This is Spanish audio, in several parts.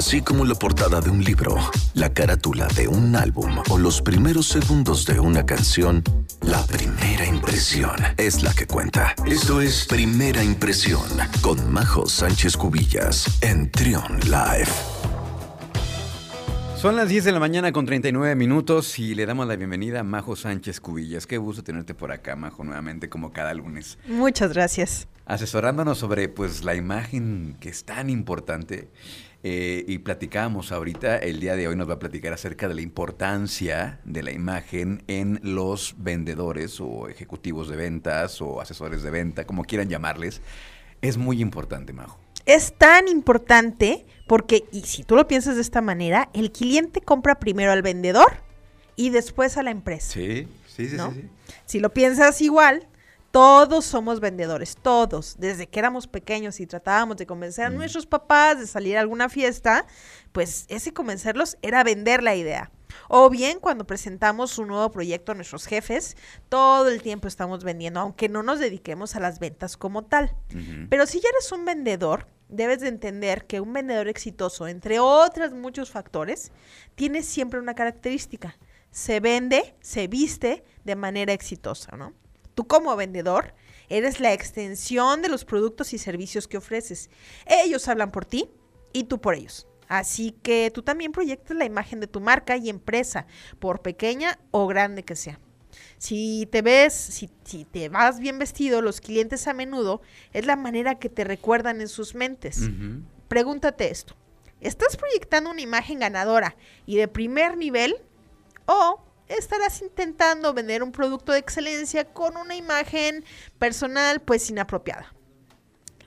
Así como la portada de un libro, la carátula de un álbum o los primeros segundos de una canción, la primera impresión es la que cuenta. Esto es Primera Impresión con Majo Sánchez Cubillas en Trion Live. Son las 10 de la mañana con 39 minutos y le damos la bienvenida a Majo Sánchez Cubillas. Qué gusto tenerte por acá, Majo, nuevamente como cada lunes. Muchas gracias. Asesorándonos sobre pues la imagen que es tan importante eh, y platicábamos ahorita, el día de hoy nos va a platicar acerca de la importancia de la imagen en los vendedores o ejecutivos de ventas o asesores de venta, como quieran llamarles. Es muy importante, Majo es tan importante porque, y si tú lo piensas de esta manera, el cliente compra primero al vendedor y después a la empresa. Sí, sí, sí, sí, Si lo piensas igual, todos somos vendedores, todos. Desde que éramos pequeños y tratábamos de convencer a nuestros papás de salir a alguna fiesta, pues ese convencerlos era vender la idea. O bien cuando presentamos un nuevo proyecto a nuestros jefes, todo el tiempo estamos vendiendo, aunque no nos dediquemos a las ventas como tal. Pero si ya eres un vendedor, debes de entender que un vendedor exitoso, entre otros muchos factores, tiene siempre una característica. Se vende, se viste de manera exitosa, ¿no? Tú como vendedor eres la extensión de los productos y servicios que ofreces. Ellos hablan por ti y tú por ellos. Así que tú también proyectas la imagen de tu marca y empresa, por pequeña o grande que sea. Si te ves, si, te vas bien vestido, los clientes a menudo es la manera que te recuerdan en sus mentes. Pregúntate esto. ¿Estás proyectando una imagen ganadora y de primer nivel o estarás intentando vender un producto de excelencia con una imagen personal pues inapropiada?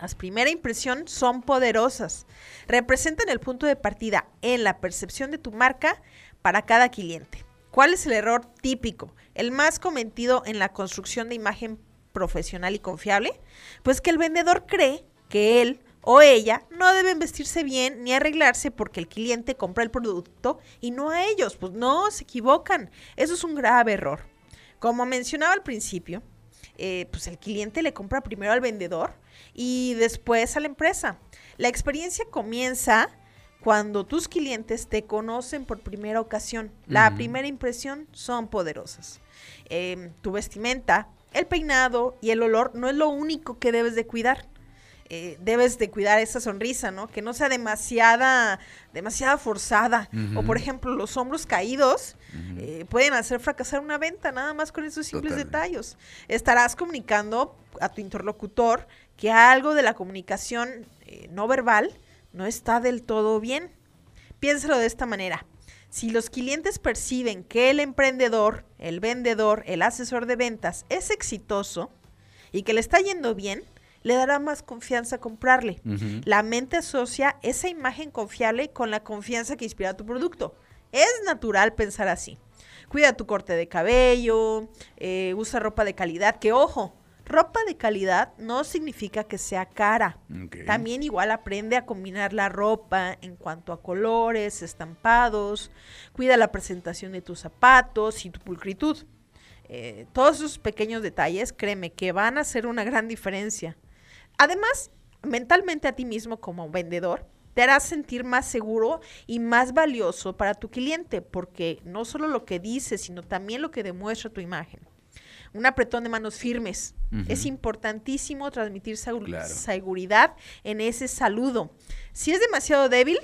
Las primera impresión son poderosas. Representan el punto de partida en la percepción de tu marca para cada cliente. ¿Cuál es el error típico? El más cometido en la construcción de imagen profesional y confiable? Pues que el vendedor cree que él o ella no deben vestirse bien ni arreglarse porque el cliente compra el producto y no a ellos. Pues no, se equivocan. Eso es un grave error. Como mencionaba al principio, eh, pues el cliente le compra primero al vendedor y después a la empresa. La experiencia comienza cuando tus clientes te conocen por primera ocasión. La primera impresión son poderosas. Em, tu vestimenta, el peinado y el olor no es lo único que debes de cuidar. Eh, debes de cuidar esa sonrisa, ¿no? Que no sea demasiada, demasiada forzada. O por ejemplo, los hombros caídos eh, pueden hacer fracasar una venta, nada más con esos simples detalles. Estarás comunicando a tu interlocutor que algo de la comunicación eh, no verbal no está del todo bien. Piénsalo de esta manera. Si los clientes perciben que el emprendedor, el vendedor, el asesor de ventas es exitoso y que le está yendo bien, le dará más confianza comprarle. La mente asocia esa imagen confiable con la confianza que inspira tu producto. Es natural pensar así. Cuida tu corte de cabello, eh, usa ropa de calidad, que ojo, ropa de calidad no significa que sea cara. También igual aprende a combinar la ropa en cuanto a colores, estampados, cuida la presentación de tus zapatos y tu pulcritud. Eh, todos esos pequeños detalles, créeme, que van a hacer una gran diferencia. Además, mentalmente a ti mismo como vendedor, te harás sentir más seguro y más valioso para tu cliente, porque no solo lo que dices, sino también lo que demuestra tu imagen. Un apretón de manos firmes. Es importantísimo transmitir seguridad en ese saludo. Si es demasiado débil,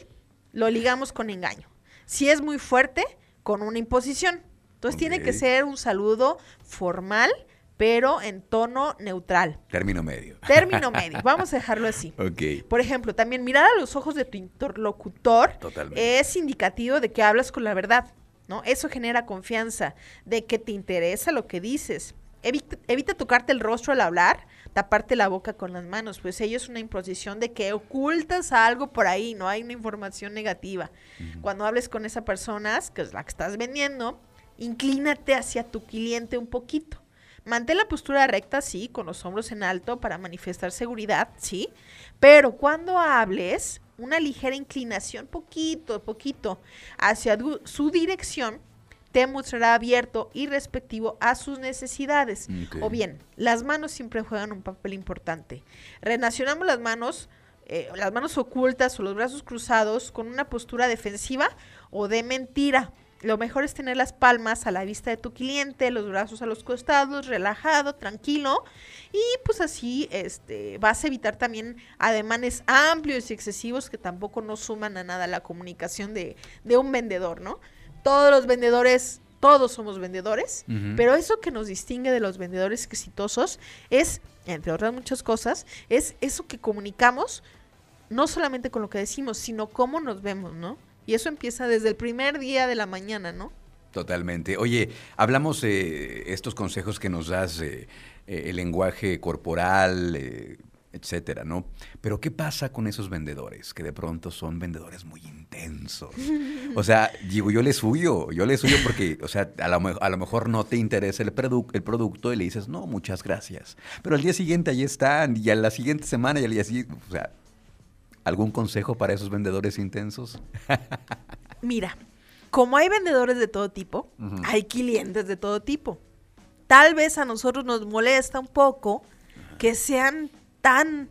lo ligamos con engaño. Si es muy fuerte, con una imposición. Entonces tiene que ser un saludo formal, pero en tono neutral. Término medio. Término medio. Vamos a dejarlo así. Ok. Por ejemplo, también mirar a los ojos de tu interlocutor es indicativo de que hablas con la verdad, ¿no? Eso genera confianza, de que te interesa lo que dices. Evita, tocarte el rostro al hablar, taparte la boca con las manos, pues ello es una imposición de que ocultas algo por ahí, no hay una información negativa. Cuando hables con esa persona, que es la que estás vendiendo, inclínate hacia tu cliente un poquito Mantén la postura recta, sí, con los hombros en alto para manifestar seguridad, sí, pero cuando hables, una ligera inclinación, poquito, poquito, hacia su dirección, te mostrará abierto y respectivo a sus necesidades. O bien, las manos siempre juegan un papel importante. Relacionamos las manos eh, las manos ocultas o los brazos cruzados con una postura defensiva o de mentira. Lo mejor es tener las palmas a la vista de tu cliente, los brazos a los costados, relajado, tranquilo. Y pues así este, vas a evitar también ademanes amplios y excesivos que tampoco no suman a nada la comunicación de, de un vendedor, ¿no? Todos los vendedores todos somos vendedores, pero eso que nos distingue de los vendedores exitosos es, entre otras muchas cosas, es eso que comunicamos no solamente con lo que decimos, sino cómo nos vemos, ¿no? Y eso empieza desde el primer día de la mañana, ¿no? Totalmente. Oye, hablamos de estos consejos que nos das, eh, el lenguaje corporal, eh, etcétera, ¿no? Pero ¿qué pasa con esos vendedores que de pronto son vendedores muy intensos? O sea, digo, yo les huyo, yo les huyo porque, o sea, a lo, a lo mejor no te interesa el, el producto y le dices, no, muchas gracias. Pero al día siguiente ahí están y a la siguiente semana y al día siguiente, o sea, ¿Algún consejo para esos vendedores intensos? Mira, como hay vendedores de todo tipo, hay clientes de todo tipo. Tal vez a nosotros nos molesta un poco que sean tan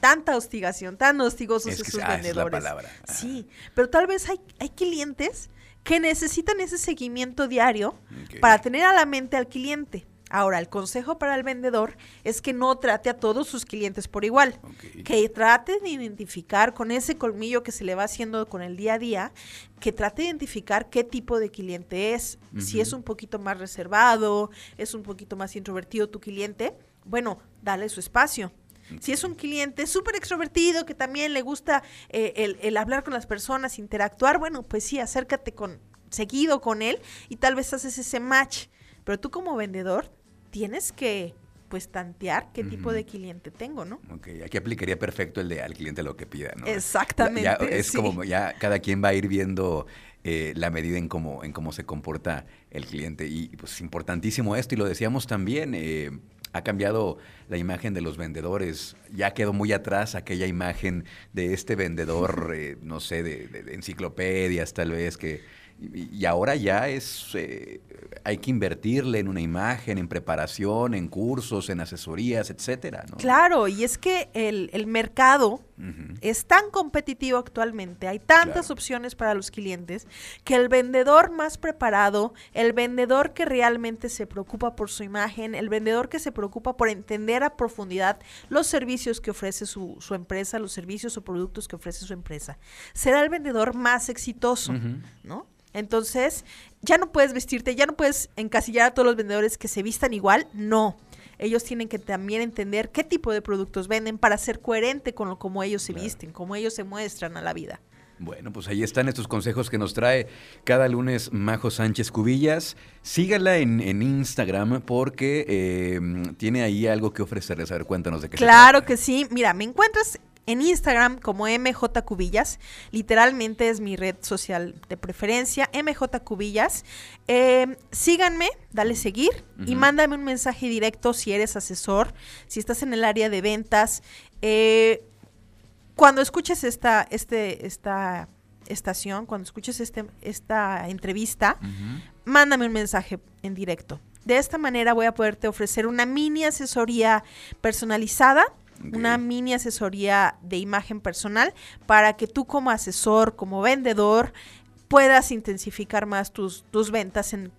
tanta hostigación, tan hostigosos esos ah, vendedores. Sí, pero tal vez hay, hay clientes que necesitan ese seguimiento diario para tener a la mente al cliente. Ahora, el consejo para el vendedor es que no trate a todos sus clientes por igual, que trate de identificar con ese colmillo que se le va haciendo con el día a día, que trate de identificar qué tipo de cliente es, si es un poquito más reservado, es un poquito más introvertido tu cliente, bueno, dale su espacio. Si es un cliente súper extrovertido, que también le gusta eh, el, el hablar con las personas, interactuar, bueno, pues sí, acércate con seguido con él y tal vez haces ese match. Pero tú como vendedor tienes que pues tantear qué tipo de cliente tengo, ¿no? Ok, aquí aplicaría perfecto el de al cliente lo que pida, ¿no? Exactamente. es como ya cada quien va a ir viendo eh, la medida en cómo, en cómo se comporta el cliente. Y pues importantísimo esto, y lo decíamos también, eh, ha cambiado la imagen de los vendedores. Ya quedó muy atrás aquella imagen de este vendedor, eh, no sé, de enciclopedias tal vez, que y ahora ya es, eh, hay que invertirle en una imagen, en preparación, en cursos, en asesorías, etcétera, ¿no? Claro, y es que el, mercado es tan competitivo actualmente, hay tantas opciones para los clientes, que el vendedor más preparado, el vendedor que realmente se preocupa por su imagen, el vendedor que se preocupa por entender a profundidad los servicios que ofrece su, su empresa, los servicios o productos que ofrece su empresa, será el vendedor más exitoso, ¿no? Entonces, ya no puedes vestirte, ya no puedes encasillar a todos los vendedores que se vistan igual, no. Ellos tienen que también entender qué tipo de productos venden para ser coherente con lo como ellos se visten, como ellos se muestran a la vida. Bueno, pues ahí están estos consejos que nos trae cada lunes Majo Sánchez Cubillas. Sígala en, Instagram porque eh, tiene ahí algo que ofrecerles. A ver, cuéntanos de qué Claro que sí. Mira, me encuentras en Instagram como MJ Cubillas. Literalmente es mi red social de preferencia, MJ Cubillas. Eh, síganme, dale seguir y mándame un mensaje directo si eres asesor, si estás en el área de ventas. Eh, cuando escuches esta, este, esta estación, cuando escuches este, esta entrevista, mándame un mensaje en directo. De esta manera voy a poderte ofrecer una mini asesoría personalizada una mini asesoría de imagen personal para que tú como asesor, como vendedor, puedas intensificar más tus, tus ventas en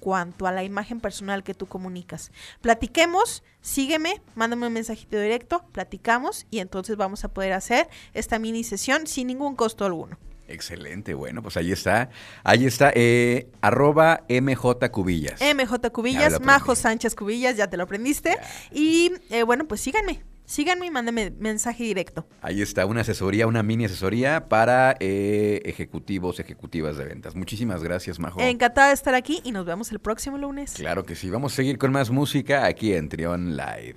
cuanto a la imagen personal que tú comunicas. Platiquemos, sígueme, mándame un mensajito directo, platicamos y entonces vamos a poder hacer esta mini sesión sin ningún costo alguno. Excelente, bueno, pues ahí está. Ahí está, eh, arroba MJ Cubillas. MJ Cubillas, Majo Sánchez Cubillas, ya te lo aprendiste. Y eh, bueno, pues síganme, síganme y mándenme mensaje directo. Ahí está, una asesoría, una mini asesoría para eh, ejecutivos, ejecutivas de ventas. Muchísimas gracias, Majo. Encantada de estar aquí y nos vemos el próximo lunes. Claro que sí. Vamos a seguir con más música aquí en Trion Live.